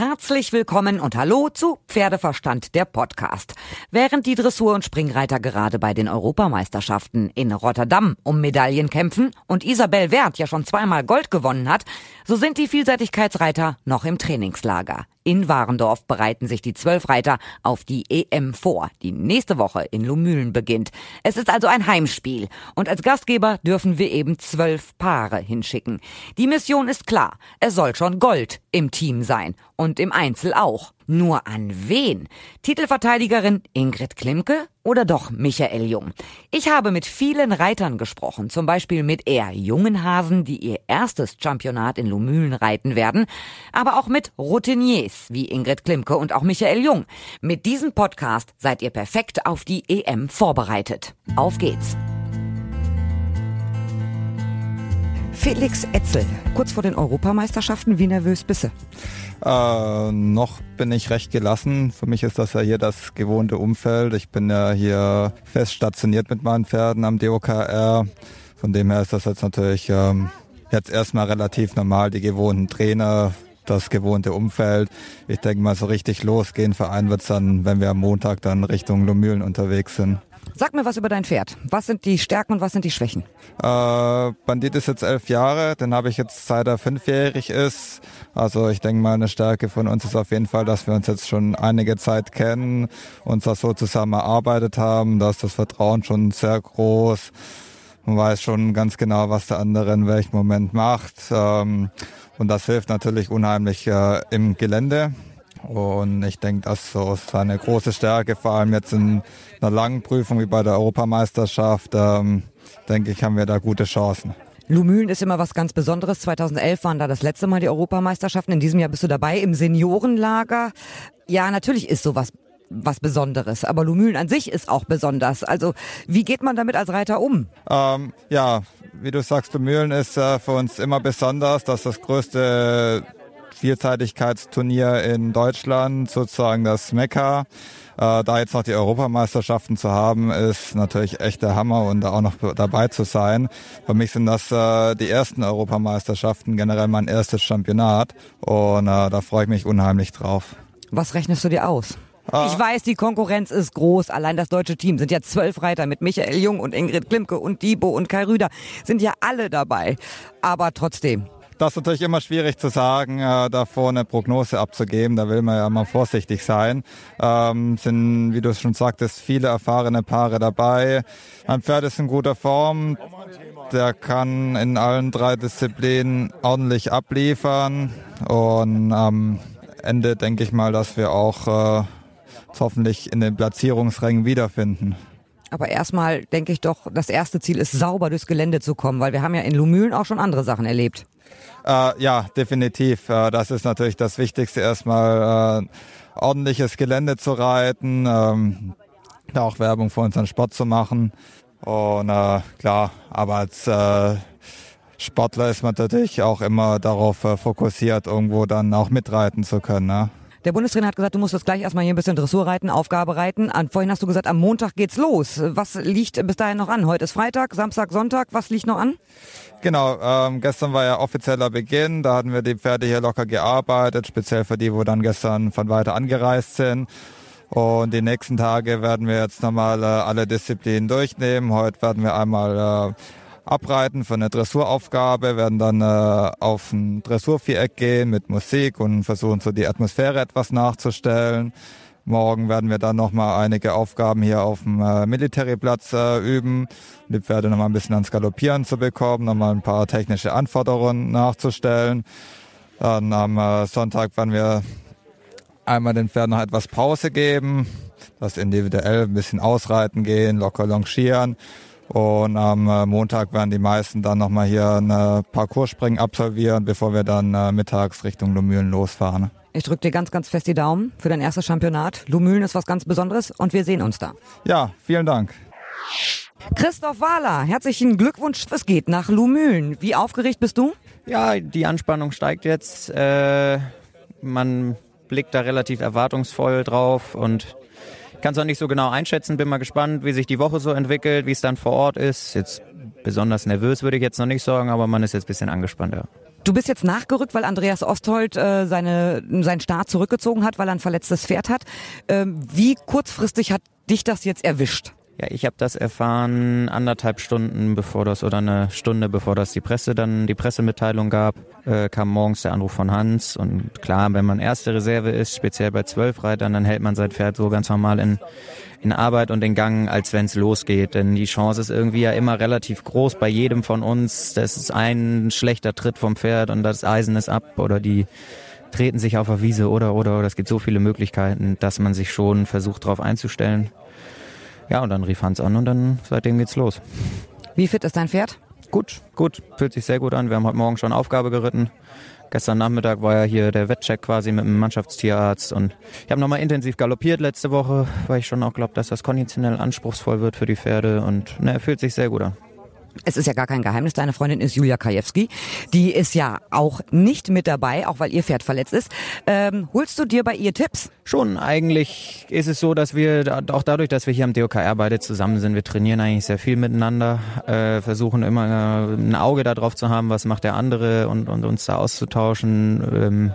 Herzlich willkommen und hallo zu Pferdeverstand der Podcast. Während die Dressur- und Springreiter gerade bei den Europameisterschaften in Rotterdam um Medaillen kämpfen und Isabel Wert ja schon zweimal Gold gewonnen hat, so sind die Vielseitigkeitsreiter noch im Trainingslager. In Warendorf bereiten sich die zwölf Reiter auf die EM vor, die nächste Woche in Lumülen beginnt. Es ist also ein Heimspiel und als Gastgeber dürfen wir eben zwölf Paare hinschicken. Die Mission ist klar, es soll schon Gold im Team sein und im Einzel auch. Nur an wen? Titelverteidigerin Ingrid Klimke oder doch Michael Jung? Ich habe mit vielen Reitern gesprochen, zum Beispiel mit eher jungen Hasen, die ihr erstes Championat in Lumülen reiten werden, aber auch mit Routiniers wie Ingrid Klimke und auch Michael Jung. Mit diesem Podcast seid ihr perfekt auf die EM vorbereitet. Auf geht's! Felix Etzel, kurz vor den Europameisterschaften, wie nervös bist du? Äh, noch bin ich recht gelassen. Für mich ist das ja hier das gewohnte Umfeld. Ich bin ja hier fest stationiert mit meinen Pferden am DOKR. Von dem her ist das jetzt natürlich ähm, jetzt erstmal relativ normal, die gewohnten Trainer, das gewohnte Umfeld. Ich denke mal, so richtig losgehen für einen wird es dann, wenn wir am Montag dann Richtung Lomühlen unterwegs sind. Sag mir was über dein Pferd. Was sind die Stärken und was sind die Schwächen? Äh, Bandit ist jetzt elf Jahre, den habe ich jetzt seit er fünfjährig ist. Also ich denke mal, eine Stärke von uns ist auf jeden Fall, dass wir uns jetzt schon einige Zeit kennen, uns das so zusammen erarbeitet haben. Da ist das Vertrauen schon sehr groß. Man weiß schon ganz genau, was der andere in welchem Moment macht. Ähm, und das hilft natürlich unheimlich äh, im Gelände. Und ich denke, das so ist eine große Stärke, vor allem jetzt in einer langen Prüfung wie bei der Europameisterschaft, ähm, denke ich, haben wir da gute Chancen. Lumülen ist immer was ganz Besonderes. 2011 waren da das letzte Mal die Europameisterschaften. In diesem Jahr bist du dabei im Seniorenlager. Ja, natürlich ist sowas was Besonderes. Aber Lumülen an sich ist auch besonders. Also wie geht man damit als Reiter um? Ähm, ja, wie du sagst, Lumülen ist äh, für uns immer besonders. Das ist das größte Vielseitigkeitsturnier in Deutschland, sozusagen das Mekka. Äh, da jetzt noch die Europameisterschaften zu haben, ist natürlich echt der Hammer und da auch noch dabei zu sein. Für mich sind das äh, die ersten Europameisterschaften, generell mein erstes Championat und äh, da freue ich mich unheimlich drauf. Was rechnest du dir aus? Ah. Ich weiß, die Konkurrenz ist groß. Allein das deutsche Team sind ja zwölf Reiter mit Michael Jung und Ingrid Klimke und Dibo und Kai Rüder. Sind ja alle dabei. Aber trotzdem, das ist natürlich immer schwierig zu sagen, äh, davor eine Prognose abzugeben. Da will man ja immer vorsichtig sein. Ähm, sind, wie du schon sagtest, viele erfahrene Paare dabei. Ein Pferd ist in guter Form. Der kann in allen drei Disziplinen ordentlich abliefern. Und am Ende denke ich mal, dass wir auch äh, hoffentlich in den Platzierungsrängen wiederfinden. Aber erstmal denke ich doch, das erste Ziel ist, sauber durchs Gelände zu kommen, weil wir haben ja in Lumülen auch schon andere Sachen erlebt. Äh, ja, definitiv. Äh, das ist natürlich das Wichtigste, erstmal äh, ordentliches Gelände zu reiten, ähm, auch Werbung für unseren Sport zu machen. Und äh, klar, aber als äh, Sportler ist man natürlich auch immer darauf äh, fokussiert, irgendwo dann auch mitreiten zu können. Ne? Der Bundestrainer hat gesagt, du musst jetzt gleich erstmal hier ein bisschen Dressur reiten, Aufgabe reiten. Vorhin hast du gesagt, am Montag geht's los. Was liegt bis dahin noch an? Heute ist Freitag, Samstag, Sonntag. Was liegt noch an? Genau, ähm, gestern war ja offizieller Beginn. Da hatten wir die Pferde hier locker gearbeitet, speziell für die, wo dann gestern von weiter angereist sind. Und die nächsten Tage werden wir jetzt nochmal äh, alle Disziplinen durchnehmen. Heute werden wir einmal äh, abreiten für eine Dressuraufgabe, werden dann äh, auf ein Dressurviereck gehen mit Musik und versuchen so die Atmosphäre etwas nachzustellen. Morgen werden wir dann nochmal einige Aufgaben hier auf dem äh, Militaryplatz äh, üben, die Pferde nochmal ein bisschen ans Galoppieren zu bekommen, nochmal ein paar technische Anforderungen nachzustellen. Dann am äh, Sonntag werden wir einmal den Pferden noch etwas Pause geben, das individuell ein bisschen ausreiten gehen, locker longieren und am äh, Montag werden die meisten dann nochmal hier ein Parcourspringen absolvieren, bevor wir dann äh, mittags Richtung Lumülen losfahren. Ich drücke dir ganz, ganz fest die Daumen für dein erstes Championat. Lumülen ist was ganz Besonderes und wir sehen uns da. Ja, vielen Dank. Christoph Wahler, herzlichen Glückwunsch. Es geht nach Lumülen. Wie aufgeregt bist du? Ja, die Anspannung steigt jetzt. Äh, man blickt da relativ erwartungsvoll drauf und kann es auch nicht so genau einschätzen, bin mal gespannt, wie sich die Woche so entwickelt, wie es dann vor Ort ist. Jetzt besonders nervös würde ich jetzt noch nicht sagen, aber man ist jetzt ein bisschen angespannt, ja. Du bist jetzt nachgerückt, weil Andreas Osthold äh, seine, seinen Start zurückgezogen hat, weil er ein verletztes Pferd hat. Ähm, wie kurzfristig hat dich das jetzt erwischt? Ja, ich habe das erfahren anderthalb Stunden bevor das oder eine Stunde bevor das die Presse dann die Pressemitteilung gab, äh, kam morgens der Anruf von Hans und klar, wenn man erste Reserve ist, speziell bei zwölf Reitern, dann hält man sein Pferd so ganz normal in in Arbeit und in Gang, als wenn es losgeht. Denn die Chance ist irgendwie ja immer relativ groß bei jedem von uns. Das ist ein schlechter Tritt vom Pferd und das Eisen ist ab oder die treten sich auf der Wiese oder oder oder es gibt so viele Möglichkeiten, dass man sich schon versucht darauf einzustellen. Ja, und dann rief Hans an und dann seitdem geht's los. Wie fit ist dein Pferd? Gut, gut, fühlt sich sehr gut an. Wir haben heute Morgen schon Aufgabe geritten. Gestern Nachmittag war ja hier der Wettcheck quasi mit dem Mannschaftstierarzt und ich habe nochmal intensiv galoppiert letzte Woche, weil ich schon auch glaube, dass das konditionell anspruchsvoll wird für die Pferde und ne, er fühlt sich sehr gut an. Es ist ja gar kein Geheimnis, deine Freundin ist Julia Kajewski. Die ist ja auch nicht mit dabei, auch weil ihr Pferd verletzt ist. Ähm, holst du dir bei ihr Tipps? Schon, eigentlich ist es so, dass wir auch dadurch, dass wir hier am DOKR beide zusammen sind, wir trainieren eigentlich sehr viel miteinander, äh, versuchen immer äh, ein Auge darauf zu haben, was macht der andere und, und uns da auszutauschen. Ähm,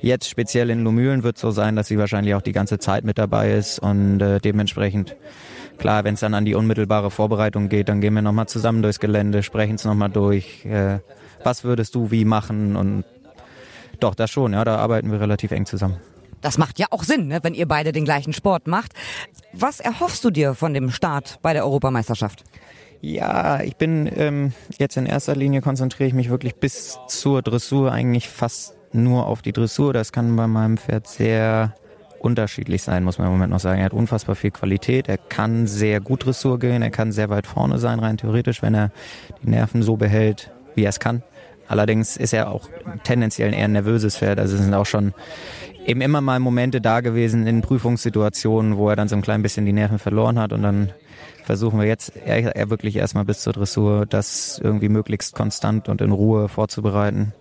jetzt speziell in Lumülen wird es so sein, dass sie wahrscheinlich auch die ganze Zeit mit dabei ist und äh, dementsprechend Klar, wenn es dann an die unmittelbare Vorbereitung geht, dann gehen wir nochmal zusammen durchs Gelände, sprechen es nochmal durch. Äh, was würdest du wie machen? Und doch, das schon, ja, da arbeiten wir relativ eng zusammen. Das macht ja auch Sinn, ne, wenn ihr beide den gleichen Sport macht. Was erhoffst du dir von dem Start bei der Europameisterschaft? Ja, ich bin ähm, jetzt in erster Linie konzentriere ich mich wirklich bis zur Dressur eigentlich fast nur auf die Dressur. Das kann bei meinem Pferd sehr unterschiedlich sein, muss man im Moment noch sagen. Er hat unfassbar viel Qualität, er kann sehr gut Dressur gehen, er kann sehr weit vorne sein, rein theoretisch, wenn er die Nerven so behält, wie er es kann. Allerdings ist er auch tendenziell eher ein nervöses Pferd. Also es sind auch schon eben immer mal Momente da gewesen in Prüfungssituationen, wo er dann so ein klein bisschen die Nerven verloren hat und dann versuchen wir jetzt eher, eher wirklich erstmal bis zur Dressur das irgendwie möglichst konstant und in Ruhe vorzubereiten.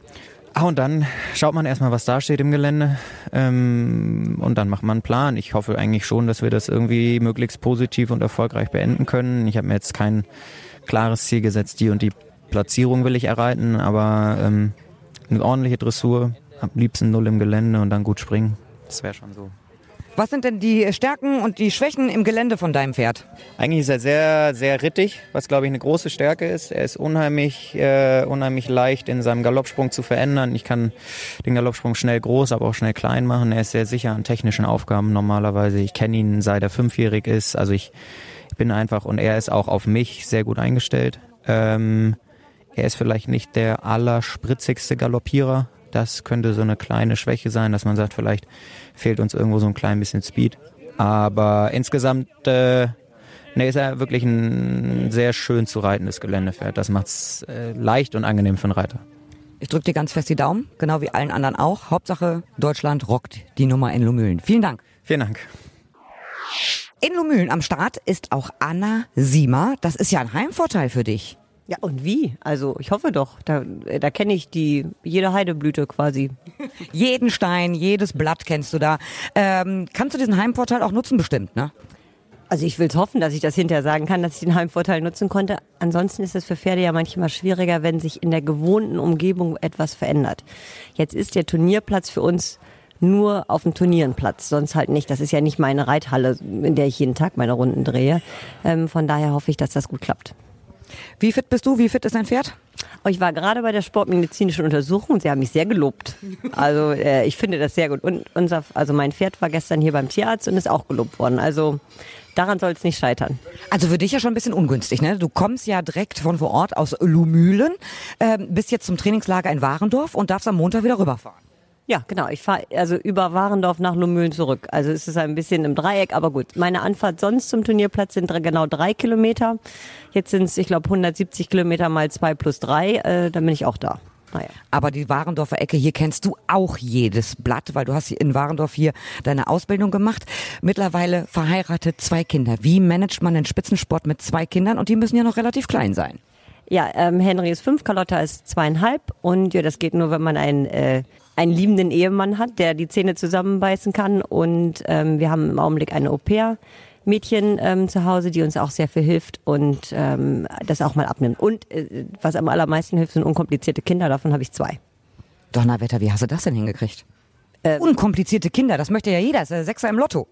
Ah, und dann schaut man erstmal, was da steht im Gelände ähm, und dann macht man einen Plan. Ich hoffe eigentlich schon, dass wir das irgendwie möglichst positiv und erfolgreich beenden können. Ich habe mir jetzt kein klares Ziel gesetzt, die und die Platzierung will ich erreichen, aber ähm, eine ordentliche Dressur, am liebsten null im Gelände und dann gut springen. Das wäre schon so. Was sind denn die Stärken und die Schwächen im Gelände von deinem Pferd? Eigentlich ist er sehr, sehr rittig, was glaube ich eine große Stärke ist. Er ist unheimlich, äh, unheimlich leicht in seinem Galoppsprung zu verändern. Ich kann den Galoppsprung schnell groß, aber auch schnell klein machen. Er ist sehr sicher an technischen Aufgaben normalerweise. Ich kenne ihn seit er fünfjährig ist. Also ich bin einfach und er ist auch auf mich sehr gut eingestellt. Ähm, er ist vielleicht nicht der allerspritzigste Galoppierer, das könnte so eine kleine Schwäche sein, dass man sagt, vielleicht fehlt uns irgendwo so ein klein bisschen Speed. Aber insgesamt äh, ne, ist er wirklich ein sehr schön zu reitendes Geländepferd. Das macht es äh, leicht und angenehm für einen Reiter. Ich drücke dir ganz fest die Daumen, genau wie allen anderen auch. Hauptsache, Deutschland rockt die Nummer in Lumülen. Vielen Dank. Vielen Dank. In Lumülen am Start ist auch Anna Siemer. Das ist ja ein Heimvorteil für dich. Ja, und wie? Also ich hoffe doch. Da, da kenne ich die jede Heideblüte quasi. Jeden Stein, jedes Blatt kennst du da. Ähm, kannst du diesen Heimvorteil auch nutzen bestimmt, ne? Also ich will es hoffen, dass ich das hinterher sagen kann, dass ich den Heimvorteil nutzen konnte. Ansonsten ist es für Pferde ja manchmal schwieriger, wenn sich in der gewohnten Umgebung etwas verändert. Jetzt ist der Turnierplatz für uns nur auf dem Turnierenplatz, sonst halt nicht. Das ist ja nicht meine Reithalle, in der ich jeden Tag meine Runden drehe. Ähm, von daher hoffe ich, dass das gut klappt. Wie fit bist du? Wie fit ist dein Pferd? Oh, ich war gerade bei der sportmedizinischen Untersuchung und sie haben mich sehr gelobt. Also äh, ich finde das sehr gut. Und unser, also mein Pferd war gestern hier beim Tierarzt und ist auch gelobt worden. Also daran soll es nicht scheitern. Also für dich ja schon ein bisschen ungünstig, ne? Du kommst ja direkt von vor Ort aus Lumülen, äh, bist jetzt zum Trainingslager in Warendorf und darfst am Montag wieder rüberfahren. Ja, genau. Ich fahre also über Warendorf nach Lumülen zurück. Also es ist ein bisschen im Dreieck, aber gut. Meine Anfahrt sonst zum Turnierplatz sind genau drei Kilometer. Jetzt sind es, ich glaube, 170 Kilometer mal zwei plus drei. Äh, dann bin ich auch da. Naja. Aber die Warendorfer Ecke, hier kennst du auch jedes Blatt, weil du hast in Warendorf hier deine Ausbildung gemacht. Mittlerweile verheiratet, zwei Kinder. Wie managt man den Spitzensport mit zwei Kindern? Und die müssen ja noch relativ klein sein. Ja, ähm, Henry ist fünf, Carlotta ist zweieinhalb und ja, das geht nur, wenn man ein äh, einen liebenden Ehemann hat, der die Zähne zusammenbeißen kann. Und ähm, wir haben im Augenblick eine Au-pair. Mädchen ähm, zu Hause, die uns auch sehr viel hilft und ähm, das auch mal abnimmt. Und äh, was am allermeisten hilft, sind unkomplizierte Kinder. Davon habe ich zwei. Donnerwetter, wie hast du das denn hingekriegt? Ähm, Unkomplizierte Kinder, das möchte ja jeder, das ist der Sechser im Lotto.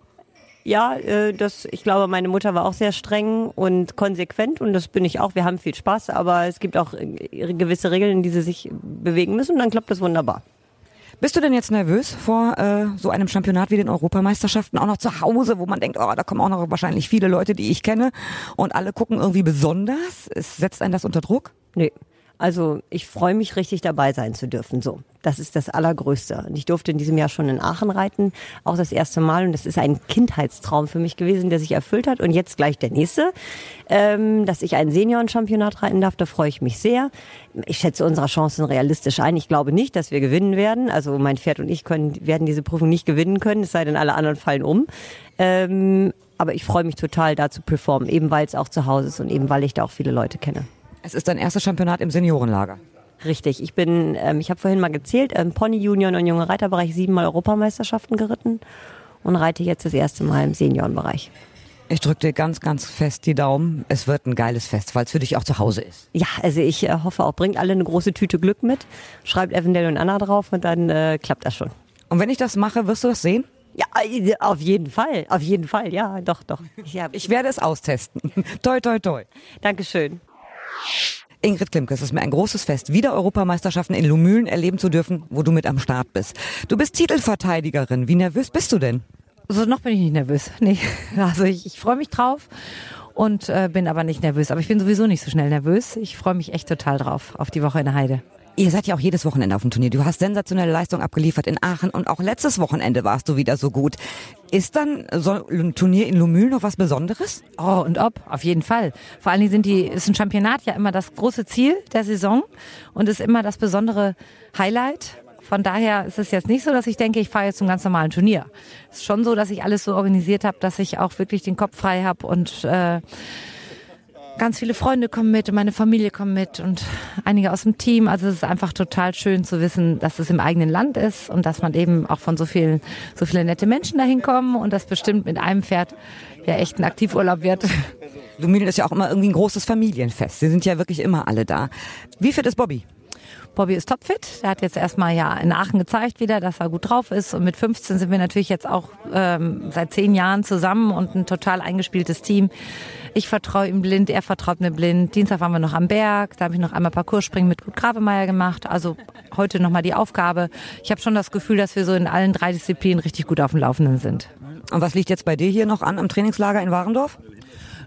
Ja, äh, das, ich glaube, meine Mutter war auch sehr streng und konsequent und das bin ich auch. Wir haben viel Spaß, aber es gibt auch äh, gewisse Regeln, in die sie sich bewegen müssen und dann klappt das wunderbar. Bist du denn jetzt nervös vor äh, so einem Championat wie den Europameisterschaften? Auch noch zu Hause, wo man denkt, oh, da kommen auch noch wahrscheinlich viele Leute, die ich kenne und alle gucken irgendwie besonders. Es setzt einen das unter Druck? Nee, also ich freue mich richtig dabei sein zu dürfen. So, das ist das Allergrößte. Und ich durfte in diesem Jahr schon in Aachen reiten, auch das erste Mal. Und das ist ein Kindheitstraum für mich gewesen, der sich erfüllt hat. Und jetzt gleich der nächste, ähm, dass ich ein Senioren-Championat reiten darf. Da freue ich mich sehr. Ich schätze unsere Chancen realistisch ein. Ich glaube nicht, dass wir gewinnen werden. Also mein Pferd und ich können, werden diese Prüfung nicht gewinnen können. Es sei denn, alle anderen fallen um. Ähm, aber ich freue mich total, da zu performen, eben weil es auch zu Hause ist und eben weil ich da auch viele Leute kenne. Es ist dein erstes Championat im Seniorenlager. Richtig. Ich bin, ähm, ich habe vorhin mal gezählt, ähm, Pony Junior und junge Reiterbereich siebenmal Europameisterschaften geritten und reite jetzt das erste Mal im Seniorenbereich. Ich drücke dir ganz, ganz fest die Daumen. Es wird ein geiles Fest, weil es für dich auch zu Hause ist. Ja, also ich äh, hoffe auch, bringt alle eine große Tüte Glück mit, schreibt Evandel und Anna drauf und dann äh, klappt das schon. Und wenn ich das mache, wirst du das sehen? Ja, äh, auf jeden Fall, auf jeden Fall, ja, doch, doch. Ich, ich werde es austesten. toi, toi, toi. Dankeschön. Ingrid Klimke, es ist mir ein großes Fest, wieder Europameisterschaften in Lumülen erleben zu dürfen, wo du mit am Start bist. Du bist Titelverteidigerin. Wie nervös bist du denn? Also noch bin ich nicht nervös. Nee. Also ich, ich freue mich drauf und äh, bin aber nicht nervös. Aber ich bin sowieso nicht so schnell nervös. Ich freue mich echt total drauf auf die Woche in der Heide. Ihr seid ja auch jedes Wochenende auf dem Turnier. Du hast sensationelle Leistung abgeliefert in Aachen und auch letztes Wochenende warst du wieder so gut. Ist dann so ein Turnier in Lumül noch was Besonderes? Oh, und ob, auf jeden Fall. Vor allen Dingen sind die, ist ein Championat ja immer das große Ziel der Saison und ist immer das besondere Highlight. Von daher ist es jetzt nicht so, dass ich denke, ich fahre jetzt zum ganz normalen Turnier. Es ist schon so, dass ich alles so organisiert habe, dass ich auch wirklich den Kopf frei habe und äh, ganz viele Freunde kommen mit und meine Familie kommt mit und einige aus dem Team. Also es ist einfach total schön zu wissen, dass es im eigenen Land ist und dass man eben auch von so vielen, so viele nette Menschen dahin kommen und das bestimmt mit einem Pferd ja echt ein Aktivurlaub wird. Luminen ist ja auch immer irgendwie ein großes Familienfest. Sie sind ja wirklich immer alle da. Wie fit ist Bobby? Bobby ist topfit. Er hat jetzt erstmal ja in Aachen gezeigt wieder, dass er gut drauf ist. Und mit 15 sind wir natürlich jetzt auch ähm, seit zehn Jahren zusammen und ein total eingespieltes Team. Ich vertraue ihm blind, er vertraut mir blind. Dienstag waren wir noch am Berg, da habe ich noch einmal Parcourspringen mit Gut Gravemeyer gemacht. Also heute nochmal die Aufgabe. Ich habe schon das Gefühl, dass wir so in allen drei Disziplinen richtig gut auf dem Laufenden sind. Und was liegt jetzt bei dir hier noch an am Trainingslager in Warendorf?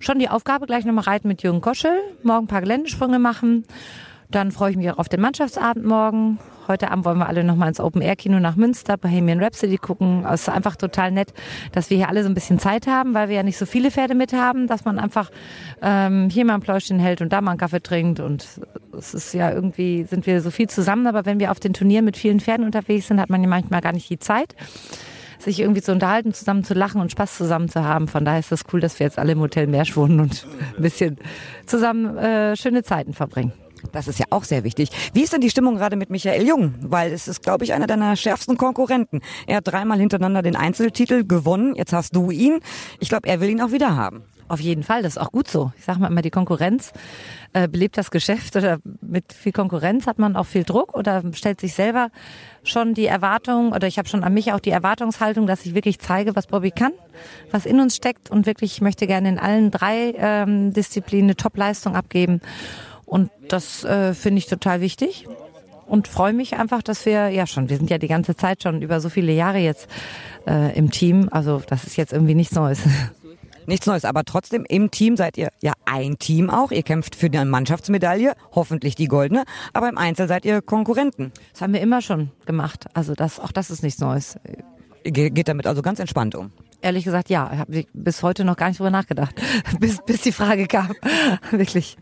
Schon die Aufgabe, gleich nochmal reiten mit Jürgen Koschel, morgen ein paar Geländesprünge machen. Dann freue ich mich auch auf den Mannschaftsabend morgen. Heute Abend wollen wir alle nochmal ins Open-Air-Kino nach Münster, Bohemian Rhapsody gucken. Es ist einfach total nett, dass wir hier alle so ein bisschen Zeit haben, weil wir ja nicht so viele Pferde mit haben, dass man einfach ähm, hier mal ein Pläuschen hält und da mal einen Kaffee trinkt. Und es ist ja irgendwie, sind wir so viel zusammen, aber wenn wir auf den Turnieren mit vielen Pferden unterwegs sind, hat man ja manchmal gar nicht die Zeit sich irgendwie zu unterhalten, zusammen zu lachen und Spaß zusammen zu haben. Von daher ist das cool, dass wir jetzt alle im Hotel Mersch wohnen und ein bisschen zusammen äh, schöne Zeiten verbringen. Das ist ja auch sehr wichtig. Wie ist denn die Stimmung gerade mit Michael Jung? Weil es ist, glaube ich, einer deiner schärfsten Konkurrenten. Er hat dreimal hintereinander den Einzeltitel gewonnen. Jetzt hast du ihn. Ich glaube, er will ihn auch wieder haben. Auf jeden Fall, das ist auch gut so. Ich sage mal immer, die Konkurrenz äh, belebt das Geschäft oder mit viel Konkurrenz hat man auch viel Druck oder stellt sich selber schon die Erwartung oder ich habe schon an mich auch die Erwartungshaltung, dass ich wirklich zeige, was Bobby kann, was in uns steckt und wirklich ich möchte gerne in allen drei ähm, Disziplinen eine Top-Leistung abgeben. Und das äh, finde ich total wichtig und freue mich einfach, dass wir ja schon, wir sind ja die ganze Zeit schon über so viele Jahre jetzt äh, im Team. Also das ist jetzt irgendwie nichts Neues. Nichts Neues, aber trotzdem im Team seid ihr ja ein Team auch. Ihr kämpft für die Mannschaftsmedaille, hoffentlich die goldene, aber im Einzel seid ihr Konkurrenten. Das haben wir immer schon gemacht. Also das, auch das ist nichts Neues. Ge geht damit also ganz entspannt um. Ehrlich gesagt, ja, habe bis heute noch gar nicht drüber nachgedacht, bis, bis die Frage kam. Wirklich.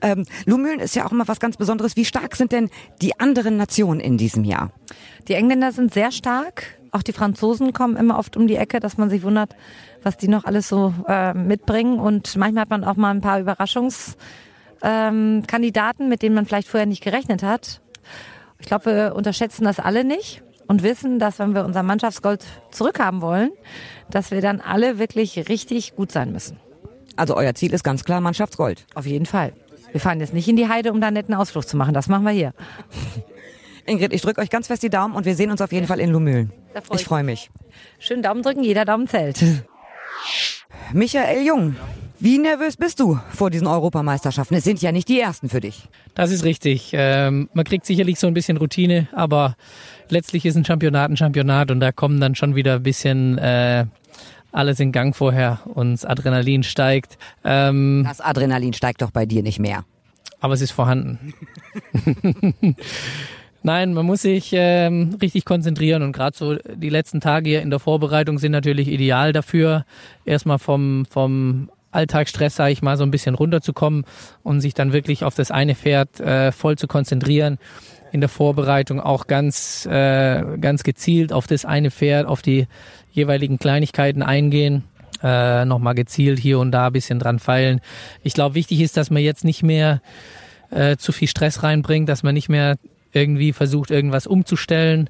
Ähm, Lumülen ist ja auch immer was ganz Besonderes. Wie stark sind denn die anderen Nationen in diesem Jahr? Die Engländer sind sehr stark. Auch die Franzosen kommen immer oft um die Ecke, dass man sich wundert, was die noch alles so äh, mitbringen. Und manchmal hat man auch mal ein paar Überraschungskandidaten, ähm, mit denen man vielleicht vorher nicht gerechnet hat. Ich glaube, wir unterschätzen das alle nicht und wissen, dass wenn wir unser Mannschaftsgold zurückhaben wollen, dass wir dann alle wirklich richtig gut sein müssen. Also euer Ziel ist ganz klar Mannschaftsgold. Auf jeden Fall. Wir fahren jetzt nicht in die Heide, um da einen netten Ausflug zu machen. Das machen wir hier. Ingrid, ich drücke euch ganz fest die Daumen und wir sehen uns auf jeden Fall in Lumülen. freu Ich ich freue mich. Schön Daumen drücken, jeder Daumen zählt. Michael Jung, wie nervös bist du vor diesen Europameisterschaften? Es sind ja nicht die ersten für dich. Das ist richtig. Ähm, man kriegt sicherlich so ein bisschen Routine, aber letztlich ist ein Championat ein Championat und da kommen dann schon wieder ein bisschen äh, alles in Gang vorher und das Adrenalin steigt. Ähm, Das Adrenalin steigt doch bei dir nicht mehr. aber es ist vorhanden. Nein, man muss sich ähm, richtig konzentrieren und gerade so die letzten Tage hier in der Vorbereitung sind natürlich ideal dafür, erstmal vom, vom Alltagsstress, sage ich mal, so ein bisschen runterzukommen und sich dann wirklich auf das eine Pferd äh, voll zu konzentrieren. In der Vorbereitung auch ganz, äh, ganz gezielt auf das eine Pferd, auf die jeweiligen Kleinigkeiten eingehen äh, nochmal gezielt hier und da ein bisschen dran feilen. Ich glaube, wichtig ist, dass man jetzt nicht mehr äh, zu viel Stress reinbringt, dass man nicht mehr irgendwie versucht, irgendwas umzustellen,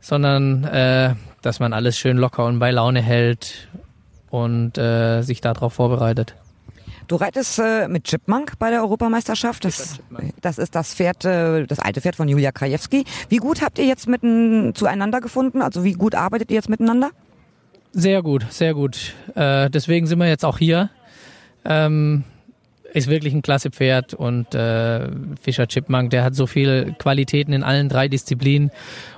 sondern äh, dass man alles schön locker und bei Laune hält und äh, sich darauf vorbereitet. Du reitest äh, mit Chipmunk bei der Europameisterschaft. Das, das ist das Pferd, äh, das alte Pferd von Julia Krajewski. Wie gut habt ihr jetzt mitten zueinander gefunden? Also wie gut arbeitet ihr jetzt miteinander? Sehr gut, sehr gut. Äh, deswegen sind wir jetzt auch hier. Ähm, ist wirklich ein klasse Pferd und äh, Fischer Chipmunk, der hat so viel Qualitäten in allen drei Disziplinen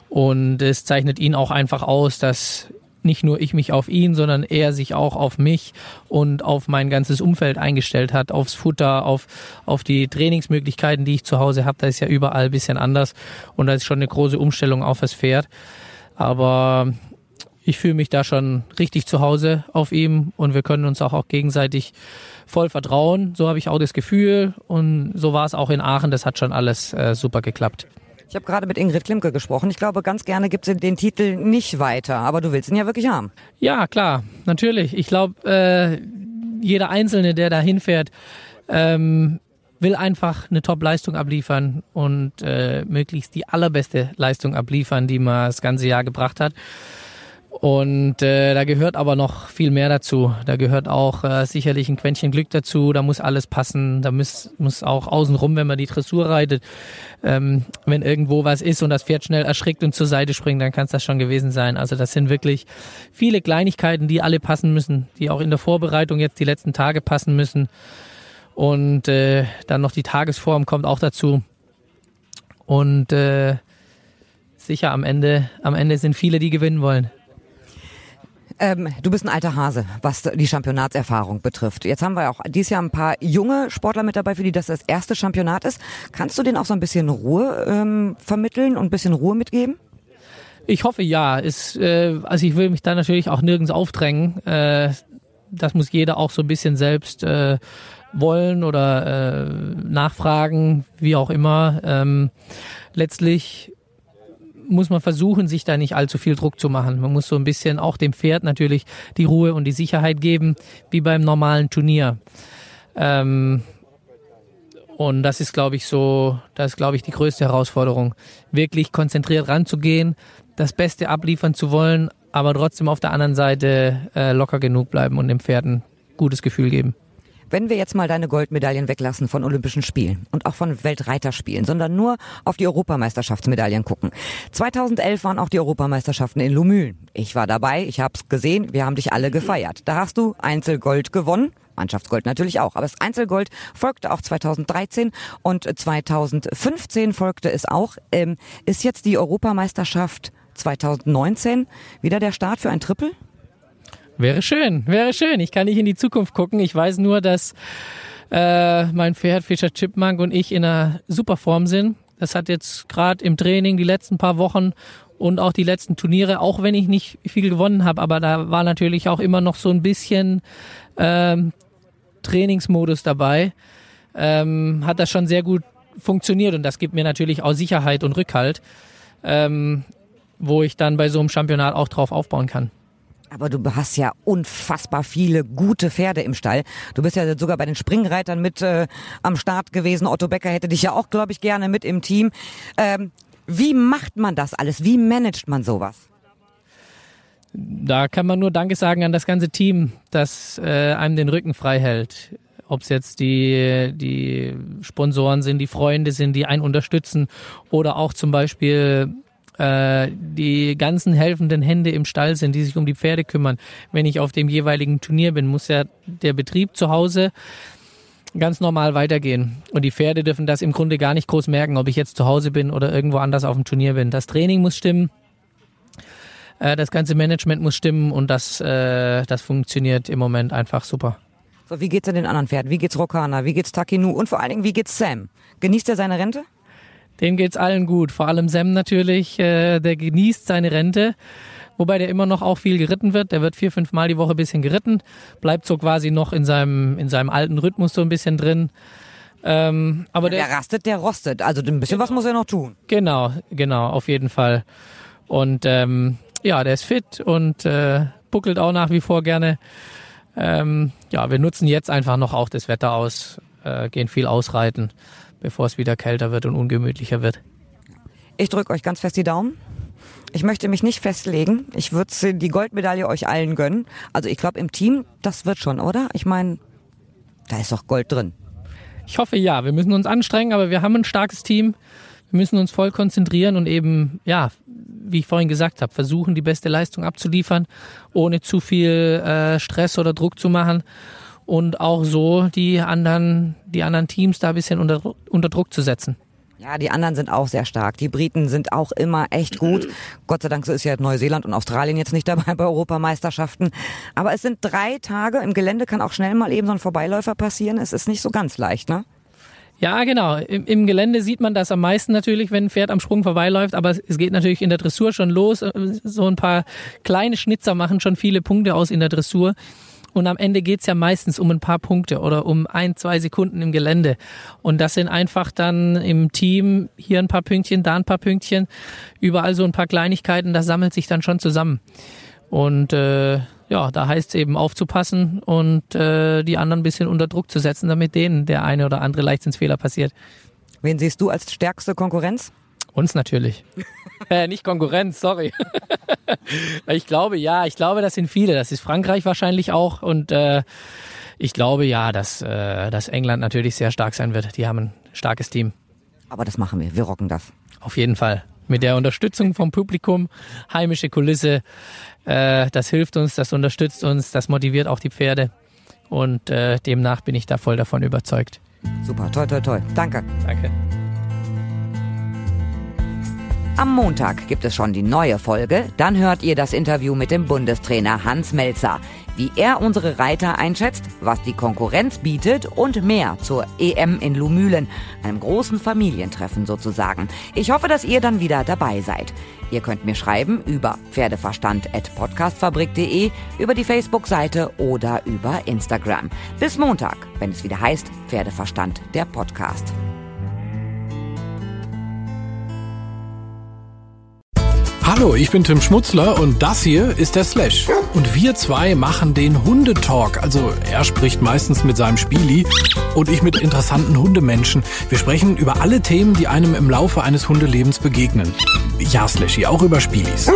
und es zeichnet ihn auch einfach aus, dass nicht nur ich mich auf ihn, sondern er sich auch auf mich und auf mein ganzes Umfeld eingestellt hat, aufs Futter, auf, auf die Trainingsmöglichkeiten, die ich zu Hause habe. Da ist ja überall bisschen anders und da ist schon eine große Umstellung auf das Pferd. Aber ich fühle mich da schon richtig zu Hause auf ihm und wir können uns auch, auch gegenseitig voll vertrauen. So habe ich auch das Gefühl und so war es auch in Aachen. Das hat schon alles äh, super geklappt. Ich habe gerade mit Ingrid Klimke gesprochen. Ich glaube, ganz gerne gibt sie den Titel nicht weiter, aber du willst ihn ja wirklich haben. Ja, klar, natürlich. Ich glaube, äh, jeder Einzelne, der da hinfährt, ähm, will einfach eine Top-Leistung abliefern und äh, möglichst die allerbeste Leistung abliefern, die man das ganze Jahr gebracht hat. Und äh, da gehört aber noch viel mehr dazu. Da gehört auch äh, sicherlich ein Quäntchen Glück dazu. Da muss alles passen. Da muss, muss auch außenrum, wenn man die Dressur reitet, ähm, wenn irgendwo was ist und das Pferd schnell erschrickt und zur Seite springt, dann kann es das schon gewesen sein. Also das sind wirklich viele Kleinigkeiten, die alle passen müssen, die auch in der Vorbereitung jetzt die letzten Tage passen müssen. Und äh, dann noch die Tagesform kommt auch dazu. Und äh, sicher am Ende, am Ende sind viele, die gewinnen wollen. Ähm, du bist ein alter Hase, was die Championatserfahrung betrifft. Jetzt haben wir auch dieses Jahr ein paar junge Sportler mit dabei, für die das das erste Championat ist. Kannst du denen auch so ein bisschen Ruhe ähm, vermitteln und ein bisschen Ruhe mitgeben? Ich hoffe ja. Ist, äh, also ich will mich da natürlich auch nirgends aufdrängen. Äh, das muss jeder auch so ein bisschen selbst äh, wollen oder äh, nachfragen, wie auch immer. Ähm, letztlich muss man versuchen, sich da nicht allzu viel Druck zu machen. Man muss so ein bisschen auch dem Pferd natürlich die Ruhe und die Sicherheit geben, wie beim normalen Turnier. Ähm, und das ist, glaube ich, so, das ist, glaube ich, die größte Herausforderung. Wirklich konzentriert ranzugehen, das Beste abliefern zu wollen, aber trotzdem auf der anderen Seite äh, locker genug bleiben und dem Pferd ein gutes Gefühl geben. Wenn wir jetzt mal deine Goldmedaillen weglassen von Olympischen Spielen und auch von Weltreiterspielen, sondern nur auf die Europameisterschaftsmedaillen gucken. 2011 waren auch die Europameisterschaften in Lumülen. Ich war dabei, ich hab's gesehen, wir haben dich alle gefeiert. Da hast du Einzelgold gewonnen. Mannschaftsgold natürlich auch, aber das Einzelgold folgte auch 2013 und 2015 folgte es auch. Ähm, ist jetzt die Europameisterschaft 2019 wieder der Start für ein Triple? Wäre schön, wäre schön. Ich kann nicht in die Zukunft gucken. Ich weiß nur, dass äh, mein Pferd Fischer Chipmunk und ich in einer super Form sind. Das hat jetzt gerade im Training die letzten paar Wochen und auch die letzten Turniere, auch wenn ich nicht viel gewonnen habe, aber da war natürlich auch immer noch so ein bisschen ähm, Trainingsmodus dabei, ähm, hat das schon sehr gut funktioniert und das gibt mir natürlich auch Sicherheit und Rückhalt, ähm, wo ich dann bei so einem Championat auch drauf aufbauen kann. Aber du hast ja unfassbar viele gute Pferde im Stall. Du bist ja sogar bei den Springreitern mit äh, am Start gewesen. Otto Becker hätte dich ja auch, glaube ich, gerne mit im Team. Ähm, wie macht man das alles? Wie managt man sowas? Da kann man nur Danke sagen an das ganze Team, das äh, einem den Rücken frei hält. ob es jetzt die, die Sponsoren sind, die Freunde sind, die einen unterstützen oder auch zum Beispiel die ganzen helfenden Hände im Stall sind, die sich um die Pferde kümmern. Wenn ich auf dem jeweiligen Turnier bin, muss ja der Betrieb zu Hause ganz normal weitergehen. Und die Pferde dürfen das im Grunde gar nicht groß merken, ob ich jetzt zu Hause bin oder irgendwo anders auf dem Turnier bin. Das Training muss stimmen, äh, das ganze Management muss stimmen und das, äh, das funktioniert im Moment einfach super. So, wie geht's denn den anderen Pferden? Wie geht's Rokana? Wie geht's Takinu? Und vor allen Dingen, wie geht's Sam? Genießt er seine Rente? Dem geht's allen gut. Vor allem Sam natürlich, äh, der genießt seine Rente. Wobei der immer noch auch viel geritten wird. Der wird vier, fünf Mal die Woche ein bisschen geritten. Bleibt so quasi noch in seinem, in seinem alten Rhythmus so ein bisschen drin. Ähm, aber der, der rastet, der rostet. Also ein bisschen was muss er noch tun. Genau, genau, auf jeden Fall. Und ähm, ja, der ist fit und äh, buckelt auch nach wie vor gerne. Ähm, ja, wir nutzen jetzt einfach noch auch das Wetter aus, äh, gehen viel ausreiten bevor es wieder kälter wird und ungemütlicher wird. Ich drücke euch ganz fest die Daumen. Ich möchte mich nicht festlegen. Ich würde die Goldmedaille euch allen gönnen. Also ich glaube im Team, das wird schon, oder? Ich meine, da ist doch Gold drin. Ich hoffe ja. Wir müssen uns anstrengen, aber wir haben ein starkes Team. Wir müssen uns voll konzentrieren und eben, ja, wie ich vorhin gesagt habe, versuchen, die beste Leistung abzuliefern, ohne zu viel äh, Stress oder Druck zu machen und auch so die anderen, die anderen Teams da ein bisschen unter, unter Druck zu setzen. Ja, die anderen sind auch sehr stark. Die Briten sind auch immer echt gut. Gott sei Dank ist ja Neuseeland und Australien jetzt nicht dabei bei Europameisterschaften. Aber es sind drei Tage. Im Gelände kann auch schnell mal eben so ein Vorbeiläufer passieren. Es ist nicht so ganz leicht, ne? Ja, genau. Im, Im, Gelände sieht man das am meisten natürlich, wenn ein Pferd am Sprung vorbeiläuft. Aber es geht natürlich in der Dressur schon los. So ein paar kleine Schnitzer machen schon viele Punkte aus in der Dressur. Und am Ende geht's ja meistens um ein paar Punkte oder um ein, zwei Sekunden im Gelände. Und das sind einfach dann im Team hier ein paar Pünktchen, da ein paar Pünktchen, überall so ein paar Kleinigkeiten, das sammelt sich dann schon zusammen. Und äh, ja, da heißt es eben aufzupassen und äh, die anderen ein bisschen unter Druck zu setzen, damit denen der eine oder andere Leichtsinnsfehler passiert. Wen siehst du als stärkste Konkurrenz? Uns natürlich. äh, nicht Konkurrenz, sorry. ich glaube, ja, ich glaube, das sind viele. Das ist Frankreich wahrscheinlich auch. Und äh, ich glaube, ja, dass, äh, dass England natürlich sehr stark sein wird. Die haben ein starkes Team. Aber das machen wir. Wir rocken das. Auf jeden Fall. Mit der Unterstützung vom Publikum, heimische Kulisse, äh, das hilft uns, das unterstützt uns, das motiviert auch die Pferde. Und äh, demnach bin ich da voll davon überzeugt. Super, toll, toll, toll. Danke. Danke. Am Montag gibt es schon die neue Folge. Dann hört ihr das Interview mit dem Bundestrainer Hans Melzer. Wie er unsere Reiter einschätzt, was die Konkurrenz bietet und mehr zur EM in Lumülen, einem großen Familientreffen sozusagen. Ich hoffe, dass ihr dann wieder dabei seid. Ihr könnt mir schreiben über pferdeverstand.podcastfabrik.de, über die Facebook-Seite oder über Instagram. Bis Montag, wenn es wieder heißt Pferdeverstand, der Podcast. Hallo, ich bin Tim Schmutzler und das hier ist der Slash. Und wir zwei machen den Hundetalk. Also er spricht meistens mit seinem Spieli und ich mit interessanten Hundemenschen. Wir sprechen über alle Themen, die einem im Laufe eines Hundelebens begegnen. Ja, Slashy, auch über Spielis.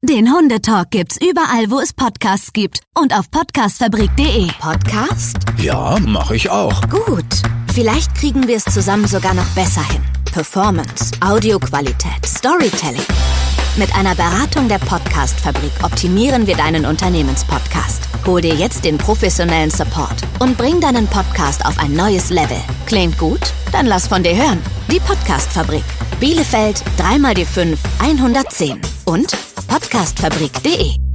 Den Hundetalk gibt's überall, wo es Podcasts gibt und auf podcastfabrik.de. Podcast? Ja, mache ich auch. Gut. Vielleicht kriegen wir es zusammen sogar noch besser hin. Performance, Audioqualität, Storytelling. Mit einer Beratung der Podcast-Fabrik optimieren wir deinen Unternehmenspodcast. Hol dir jetzt den professionellen Support und bring deinen Podcast auf ein neues Level. Klingt gut? Dann lass von dir hören. Die Podcast-Fabrik. Bielefeld 3 die 5 110 und podcastfabrik.de.